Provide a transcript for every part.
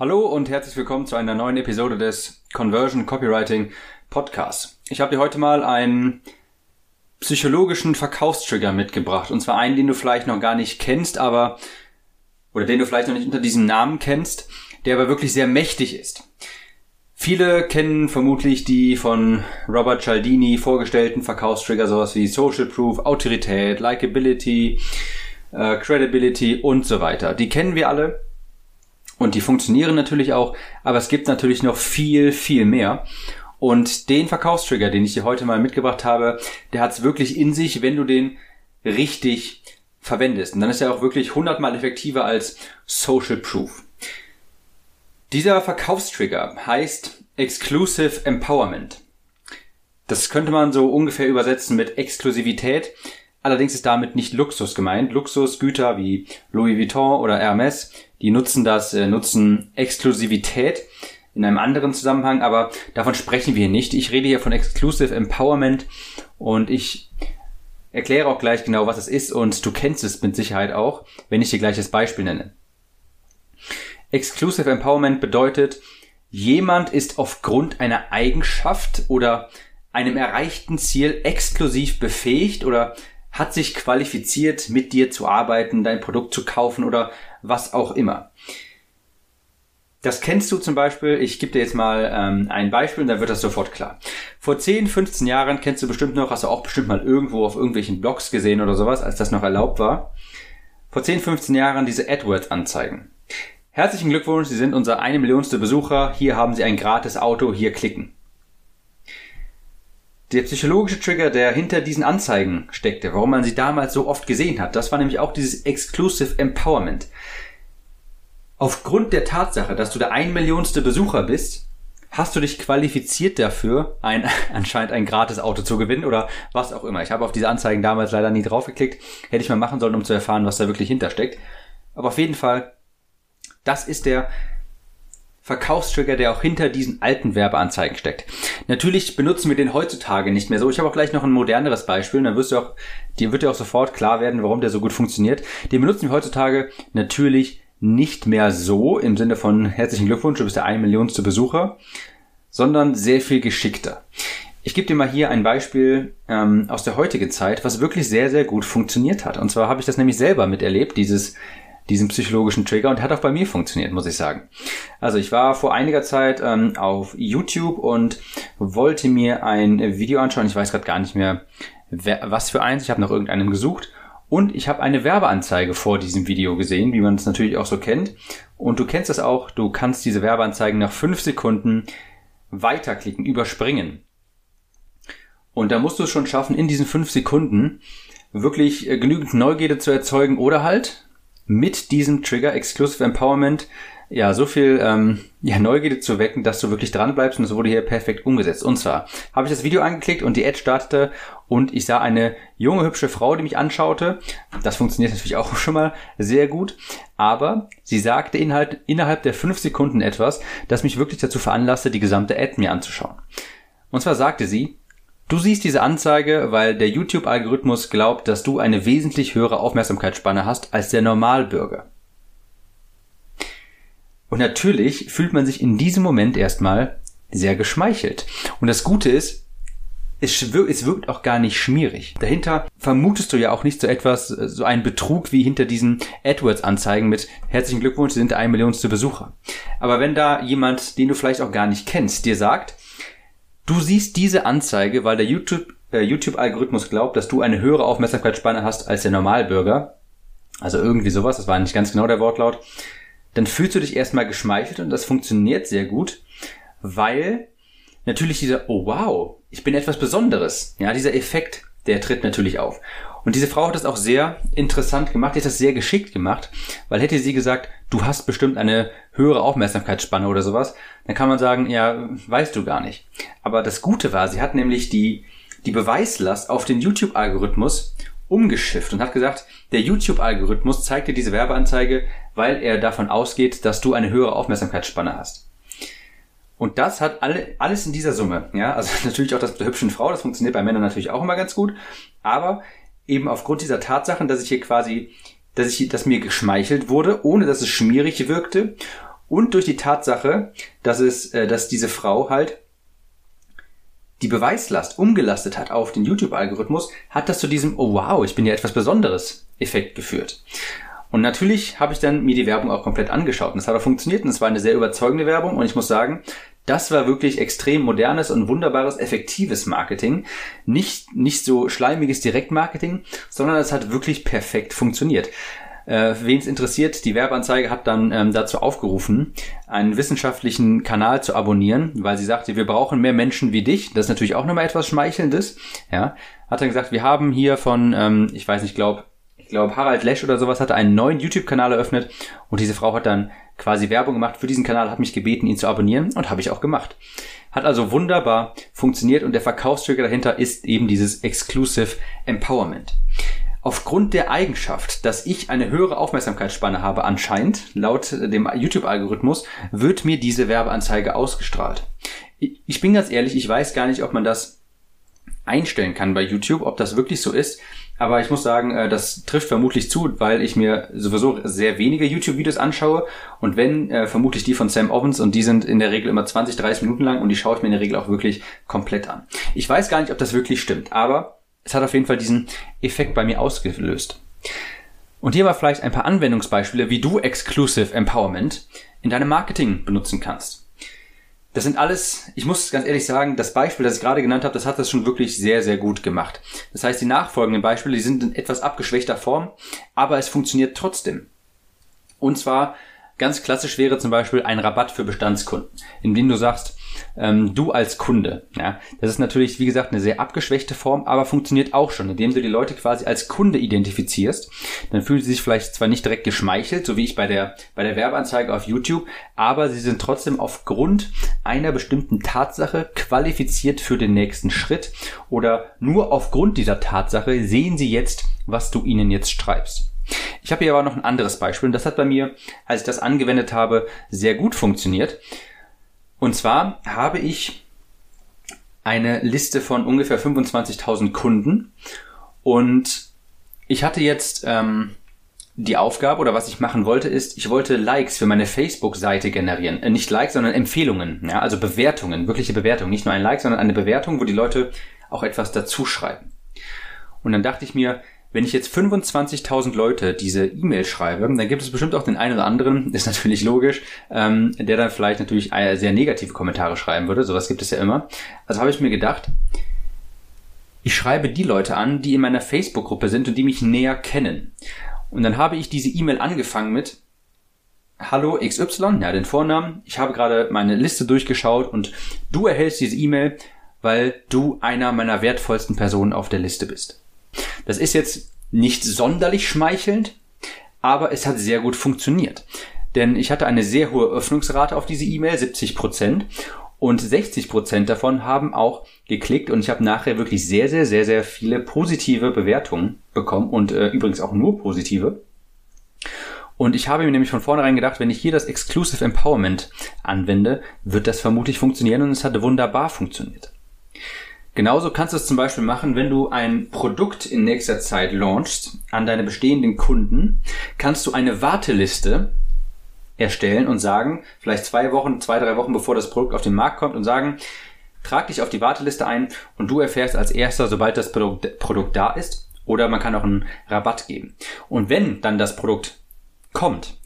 Hallo und herzlich willkommen zu einer neuen Episode des Conversion Copywriting Podcasts. Ich habe dir heute mal einen psychologischen Verkaufstrigger mitgebracht. Und zwar einen, den du vielleicht noch gar nicht kennst, aber oder den du vielleicht noch nicht unter diesem Namen kennst, der aber wirklich sehr mächtig ist. Viele kennen vermutlich die von Robert Cialdini vorgestellten Verkaufstrigger, sowas wie Social Proof, Autorität, Likability, äh, Credibility und so weiter. Die kennen wir alle. Und die funktionieren natürlich auch, aber es gibt natürlich noch viel, viel mehr. Und den Verkaufstrigger, den ich dir heute mal mitgebracht habe, der hat es wirklich in sich, wenn du den richtig verwendest. Und dann ist er auch wirklich hundertmal effektiver als Social Proof. Dieser Verkaufstrigger heißt Exclusive Empowerment. Das könnte man so ungefähr übersetzen mit Exklusivität. Allerdings ist damit nicht Luxus gemeint. Luxusgüter wie Louis Vuitton oder Hermes, die nutzen das, äh, nutzen Exklusivität in einem anderen Zusammenhang, aber davon sprechen wir nicht. Ich rede hier von Exclusive Empowerment und ich erkläre auch gleich genau, was es ist und du kennst es mit Sicherheit auch, wenn ich dir gleich das Beispiel nenne. Exclusive Empowerment bedeutet, jemand ist aufgrund einer Eigenschaft oder einem erreichten Ziel exklusiv befähigt oder hat sich qualifiziert, mit dir zu arbeiten, dein Produkt zu kaufen oder was auch immer. Das kennst du zum Beispiel, ich gebe dir jetzt mal ähm, ein Beispiel und dann wird das sofort klar. Vor 10, 15 Jahren kennst du bestimmt noch, hast du auch bestimmt mal irgendwo auf irgendwelchen Blogs gesehen oder sowas, als das noch erlaubt war. Vor 10, 15 Jahren diese AdWords-Anzeigen. Herzlichen Glückwunsch, Sie sind unser eine Millionste Besucher, hier haben Sie ein gratis Auto, hier klicken. Der psychologische Trigger, der hinter diesen Anzeigen steckte, warum man sie damals so oft gesehen hat, das war nämlich auch dieses Exclusive Empowerment. Aufgrund der Tatsache, dass du der ein Millionste Besucher bist, hast du dich qualifiziert dafür, ein, anscheinend ein gratis Auto zu gewinnen oder was auch immer. Ich habe auf diese Anzeigen damals leider nie draufgeklickt. Hätte ich mal machen sollen, um zu erfahren, was da wirklich hintersteckt. Aber auf jeden Fall, das ist der Verkaufstrigger, der auch hinter diesen alten Werbeanzeigen steckt. Natürlich benutzen wir den heutzutage nicht mehr so. Ich habe auch gleich noch ein moderneres Beispiel, dann wirst du auch, dir wird dir auch sofort klar werden, warum der so gut funktioniert. Den benutzen wir heutzutage natürlich nicht mehr so im Sinne von herzlichen Glückwunsch, du bist der ein Millionste Besucher, sondern sehr viel geschickter. Ich gebe dir mal hier ein Beispiel ähm, aus der heutigen Zeit, was wirklich sehr, sehr gut funktioniert hat. Und zwar habe ich das nämlich selber miterlebt, dieses diesen psychologischen Trigger und hat auch bei mir funktioniert, muss ich sagen. Also ich war vor einiger Zeit ähm, auf YouTube und wollte mir ein Video anschauen. Ich weiß gerade gar nicht mehr, wer, was für eins. Ich habe nach irgendeinem gesucht und ich habe eine Werbeanzeige vor diesem Video gesehen, wie man es natürlich auch so kennt. Und du kennst das auch, du kannst diese Werbeanzeigen nach fünf Sekunden weiterklicken, überspringen. Und da musst du es schon schaffen, in diesen fünf Sekunden wirklich äh, genügend Neugierde zu erzeugen oder halt mit diesem Trigger Exclusive Empowerment ja so viel ähm, ja, Neugierde zu wecken, dass du wirklich dran bleibst und es wurde hier perfekt umgesetzt. Und zwar habe ich das Video angeklickt und die Ad startete und ich sah eine junge hübsche Frau, die mich anschaute. Das funktioniert natürlich auch schon mal sehr gut, aber sie sagte inhalt, innerhalb der fünf Sekunden etwas, das mich wirklich dazu veranlasste, die gesamte Ad mir anzuschauen. Und zwar sagte sie, Du siehst diese Anzeige, weil der YouTube-Algorithmus glaubt, dass du eine wesentlich höhere Aufmerksamkeitsspanne hast als der Normalbürger. Und natürlich fühlt man sich in diesem Moment erstmal sehr geschmeichelt. Und das Gute ist, es wirkt, es wirkt auch gar nicht schmierig. Dahinter vermutest du ja auch nicht so etwas, so einen Betrug wie hinter diesen AdWords-Anzeigen mit herzlichen Glückwunsch, Sie sind der ein Millionste Besucher. Aber wenn da jemand, den du vielleicht auch gar nicht kennst, dir sagt, Du siehst diese Anzeige, weil der YouTube, äh, YouTube-Algorithmus glaubt, dass du eine höhere Aufmerksamkeitsspanne hast als der Normalbürger. Also irgendwie sowas, das war nicht ganz genau der Wortlaut. Dann fühlst du dich erstmal geschmeichelt und das funktioniert sehr gut, weil natürlich dieser, oh wow, ich bin etwas Besonderes. Ja, dieser Effekt, der tritt natürlich auf. Und diese Frau hat das auch sehr interessant gemacht, die hat das sehr geschickt gemacht, weil hätte sie gesagt, du hast bestimmt eine höhere Aufmerksamkeitsspanne oder sowas, dann kann man sagen, ja, weißt du gar nicht. Aber das Gute war, sie hat nämlich die, die Beweislast auf den YouTube-Algorithmus umgeschifft und hat gesagt, der YouTube-Algorithmus zeigt dir diese Werbeanzeige, weil er davon ausgeht, dass du eine höhere Aufmerksamkeitsspanne hast. Und das hat alle, alles in dieser Summe. Ja, also natürlich auch das mit der hübschen Frau, das funktioniert bei Männern natürlich auch immer ganz gut. Aber eben aufgrund dieser Tatsachen, dass ich hier quasi, dass ich, dass mir geschmeichelt wurde, ohne dass es schmierig wirkte und durch die Tatsache, dass es, äh, dass diese Frau halt die Beweislast umgelastet hat auf den YouTube-Algorithmus, hat das zu diesem Oh wow, ich bin ja etwas Besonderes Effekt geführt. Und natürlich habe ich dann mir die Werbung auch komplett angeschaut und es hat auch funktioniert und es war eine sehr überzeugende Werbung und ich muss sagen, das war wirklich extrem modernes und wunderbares, effektives Marketing. Nicht, nicht so schleimiges Direktmarketing, sondern es hat wirklich perfekt funktioniert. Äh, Wen es interessiert, die Werbeanzeige hat dann ähm, dazu aufgerufen, einen wissenschaftlichen Kanal zu abonnieren, weil sie sagte, wir brauchen mehr Menschen wie dich. Das ist natürlich auch nochmal etwas Schmeichelndes. Ja, hat dann gesagt, wir haben hier von, ähm, ich weiß nicht, glaube ich glaube Harald Lesch oder sowas hatte einen neuen YouTube-Kanal eröffnet und diese Frau hat dann quasi Werbung gemacht für diesen Kanal, hat mich gebeten, ihn zu abonnieren und habe ich auch gemacht. Hat also wunderbar funktioniert und der Verkaufstrigger dahinter ist eben dieses Exclusive Empowerment. Aufgrund der Eigenschaft, dass ich eine höhere Aufmerksamkeitsspanne habe anscheinend, laut dem YouTube-Algorithmus, wird mir diese Werbeanzeige ausgestrahlt. Ich bin ganz ehrlich, ich weiß gar nicht, ob man das einstellen kann bei YouTube, ob das wirklich so ist. Aber ich muss sagen, äh, das trifft vermutlich zu, weil ich mir sowieso sehr wenige YouTube-Videos anschaue. Und wenn, äh, vermutlich die von Sam Ovens und die sind in der Regel immer 20, 30 Minuten lang und die schaue ich mir in der Regel auch wirklich komplett an. Ich weiß gar nicht, ob das wirklich stimmt, aber es hat auf jeden Fall diesen Effekt bei mir ausgelöst. Und hier war vielleicht ein paar Anwendungsbeispiele, wie du Exclusive Empowerment in deinem Marketing benutzen kannst. Das sind alles, ich muss ganz ehrlich sagen, das Beispiel, das ich gerade genannt habe, das hat das schon wirklich sehr, sehr gut gemacht. Das heißt, die nachfolgenden Beispiele, die sind in etwas abgeschwächter Form, aber es funktioniert trotzdem. Und zwar Ganz klassisch wäre zum Beispiel ein Rabatt für Bestandskunden, indem du sagst, ähm, du als Kunde. Ja, das ist natürlich, wie gesagt, eine sehr abgeschwächte Form, aber funktioniert auch schon, indem du die Leute quasi als Kunde identifizierst. Dann fühlen sie sich vielleicht zwar nicht direkt geschmeichelt, so wie ich bei der, bei der Werbeanzeige auf YouTube, aber sie sind trotzdem aufgrund einer bestimmten Tatsache qualifiziert für den nächsten Schritt oder nur aufgrund dieser Tatsache sehen sie jetzt, was du ihnen jetzt schreibst. Ich habe hier aber noch ein anderes Beispiel und das hat bei mir, als ich das angewendet habe, sehr gut funktioniert. Und zwar habe ich eine Liste von ungefähr 25.000 Kunden und ich hatte jetzt ähm, die Aufgabe oder was ich machen wollte ist, ich wollte Likes für meine Facebook-Seite generieren. Äh, nicht Likes, sondern Empfehlungen, ja, also Bewertungen, wirkliche Bewertungen. Nicht nur ein Like, sondern eine Bewertung, wo die Leute auch etwas dazu schreiben. Und dann dachte ich mir, wenn ich jetzt 25.000 Leute diese E-Mail schreibe, dann gibt es bestimmt auch den einen oder anderen, ist natürlich logisch, ähm, der dann vielleicht natürlich sehr negative Kommentare schreiben würde. Sowas gibt es ja immer. Also habe ich mir gedacht, ich schreibe die Leute an, die in meiner Facebook-Gruppe sind und die mich näher kennen. Und dann habe ich diese E-Mail angefangen mit Hallo XY, ja, den Vornamen. Ich habe gerade meine Liste durchgeschaut und du erhältst diese E-Mail, weil du einer meiner wertvollsten Personen auf der Liste bist. Das ist jetzt nicht sonderlich schmeichelnd, aber es hat sehr gut funktioniert. Denn ich hatte eine sehr hohe Öffnungsrate auf diese E-Mail, 70 Prozent. Und 60 Prozent davon haben auch geklickt und ich habe nachher wirklich sehr, sehr, sehr, sehr viele positive Bewertungen bekommen und äh, übrigens auch nur positive. Und ich habe mir nämlich von vornherein gedacht, wenn ich hier das Exclusive Empowerment anwende, wird das vermutlich funktionieren und es hat wunderbar funktioniert. Genauso kannst du es zum Beispiel machen, wenn du ein Produkt in nächster Zeit launchst an deine bestehenden Kunden, kannst du eine Warteliste erstellen und sagen, vielleicht zwei Wochen, zwei, drei Wochen bevor das Produkt auf den Markt kommt und sagen, trag dich auf die Warteliste ein und du erfährst als erster, sobald das Produkt, Produkt da ist. Oder man kann auch einen Rabatt geben. Und wenn dann das Produkt kommt,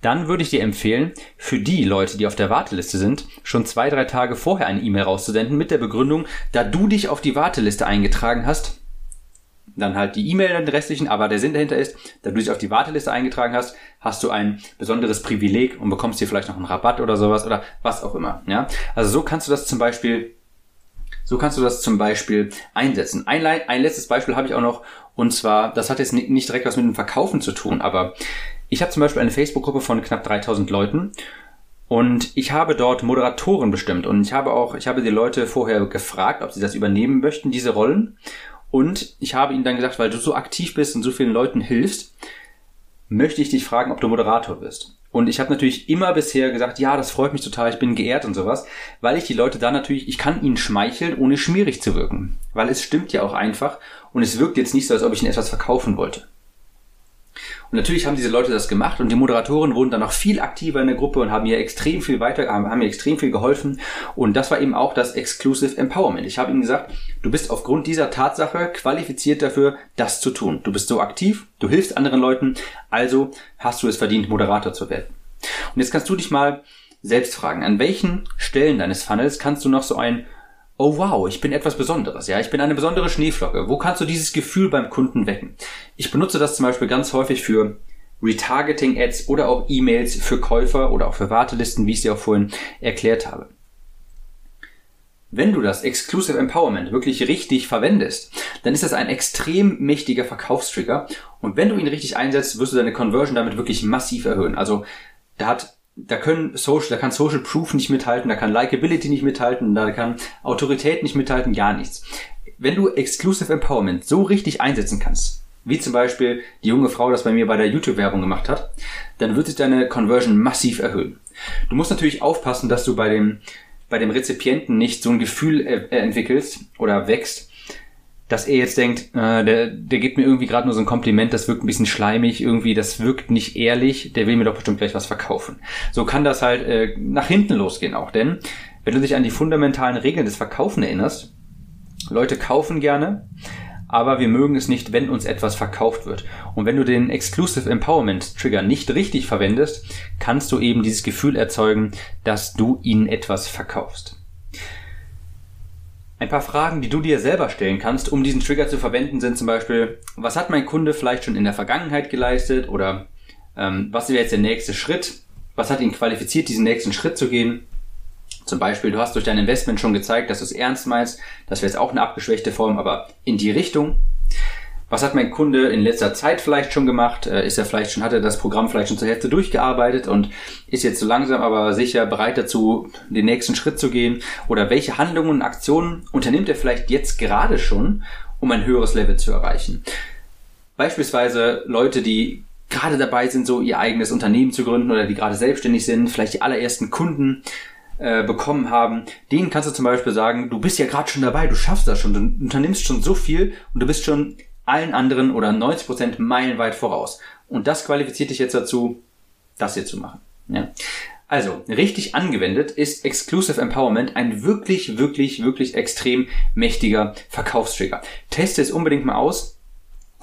dann würde ich dir empfehlen, für die Leute, die auf der Warteliste sind, schon zwei, drei Tage vorher eine E-Mail rauszusenden mit der Begründung, da du dich auf die Warteliste eingetragen hast, dann halt die E-Mail den restlichen, aber der Sinn dahinter ist, da du dich auf die Warteliste eingetragen hast, hast du ein besonderes Privileg und bekommst hier vielleicht noch einen Rabatt oder sowas oder was auch immer. Ja, also so kannst du das zum Beispiel, so kannst du das zum Beispiel einsetzen. Ein, ein letztes Beispiel habe ich auch noch und zwar, das hat jetzt nicht direkt was mit dem Verkaufen zu tun, aber ich habe zum Beispiel eine Facebook-Gruppe von knapp 3000 Leuten und ich habe dort Moderatoren bestimmt und ich habe auch, ich habe die Leute vorher gefragt, ob sie das übernehmen möchten, diese Rollen. Und ich habe ihnen dann gesagt, weil du so aktiv bist und so vielen Leuten hilfst, möchte ich dich fragen, ob du Moderator wirst. Und ich habe natürlich immer bisher gesagt, ja, das freut mich total, ich bin geehrt und sowas, weil ich die Leute dann natürlich, ich kann ihnen schmeicheln, ohne schmierig zu wirken. Weil es stimmt ja auch einfach und es wirkt jetzt nicht so, als ob ich ihnen etwas verkaufen wollte. Und natürlich haben diese Leute das gemacht und die Moderatoren wurden dann noch viel aktiver in der Gruppe und haben mir extrem viel weiter, haben mir extrem viel geholfen. Und das war eben auch das Exclusive Empowerment. Ich habe ihnen gesagt, du bist aufgrund dieser Tatsache qualifiziert dafür, das zu tun. Du bist so aktiv, du hilfst anderen Leuten, also hast du es verdient, Moderator zu werden. Und jetzt kannst du dich mal selbst fragen, an welchen Stellen deines Funnels kannst du noch so ein oh wow, ich bin etwas Besonderes, ja, ich bin eine besondere Schneeflocke. Wo kannst du dieses Gefühl beim Kunden wecken? Ich benutze das zum Beispiel ganz häufig für Retargeting-Ads oder auch E-Mails für Käufer oder auch für Wartelisten, wie ich dir auch vorhin erklärt habe. Wenn du das Exclusive Empowerment wirklich richtig verwendest, dann ist das ein extrem mächtiger Verkaufstrigger und wenn du ihn richtig einsetzt, wirst du deine Conversion damit wirklich massiv erhöhen. Also da hat da können Social, da kann Social Proof nicht mithalten, da kann Likability nicht mithalten, da kann Autorität nicht mithalten, gar nichts. Wenn du Exclusive Empowerment so richtig einsetzen kannst, wie zum Beispiel die junge Frau das bei mir bei der YouTube-Werbung gemacht hat, dann wird sich deine Conversion massiv erhöhen. Du musst natürlich aufpassen, dass du bei dem, bei dem Rezipienten nicht so ein Gefühl äh, entwickelst oder wächst, dass er jetzt denkt, äh, der, der gibt mir irgendwie gerade nur so ein Kompliment, das wirkt ein bisschen schleimig, irgendwie, das wirkt nicht ehrlich, der will mir doch bestimmt gleich was verkaufen. So kann das halt äh, nach hinten losgehen auch, denn wenn du dich an die fundamentalen Regeln des Verkaufen erinnerst, Leute kaufen gerne, aber wir mögen es nicht, wenn uns etwas verkauft wird. Und wenn du den Exclusive Empowerment Trigger nicht richtig verwendest, kannst du eben dieses Gefühl erzeugen, dass du ihnen etwas verkaufst. Ein paar Fragen, die du dir selber stellen kannst, um diesen Trigger zu verwenden, sind zum Beispiel, was hat mein Kunde vielleicht schon in der Vergangenheit geleistet oder ähm, was wäre jetzt der nächste Schritt? Was hat ihn qualifiziert, diesen nächsten Schritt zu gehen? Zum Beispiel, du hast durch dein Investment schon gezeigt, dass du es ernst meinst. Das wäre jetzt auch eine abgeschwächte Form, aber in die Richtung. Was hat mein Kunde in letzter Zeit vielleicht schon gemacht? Äh, ist er vielleicht schon, hat er das Programm vielleicht schon zur Hälfte durchgearbeitet und ist jetzt so langsam aber sicher bereit dazu, den nächsten Schritt zu gehen? Oder welche Handlungen und Aktionen unternimmt er vielleicht jetzt gerade schon, um ein höheres Level zu erreichen? Beispielsweise Leute, die gerade dabei sind, so ihr eigenes Unternehmen zu gründen oder die gerade selbstständig sind, vielleicht die allerersten Kunden äh, bekommen haben, denen kannst du zum Beispiel sagen, du bist ja gerade schon dabei, du schaffst das schon, du unternimmst schon so viel und du bist schon allen anderen oder 90 Prozent meilenweit voraus. Und das qualifiziert dich jetzt dazu, das hier zu machen. Ja. Also, richtig angewendet ist Exclusive Empowerment ein wirklich, wirklich, wirklich extrem mächtiger Verkaufstrigger. Teste es unbedingt mal aus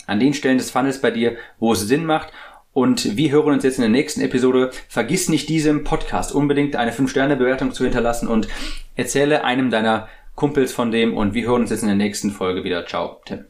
an den Stellen des Funnels bei dir, wo es Sinn macht. Und wir hören uns jetzt in der nächsten Episode. Vergiss nicht diesem Podcast unbedingt eine 5-Sterne-Bewertung zu hinterlassen und erzähle einem deiner Kumpels von dem und wir hören uns jetzt in der nächsten Folge wieder. Ciao, Tim.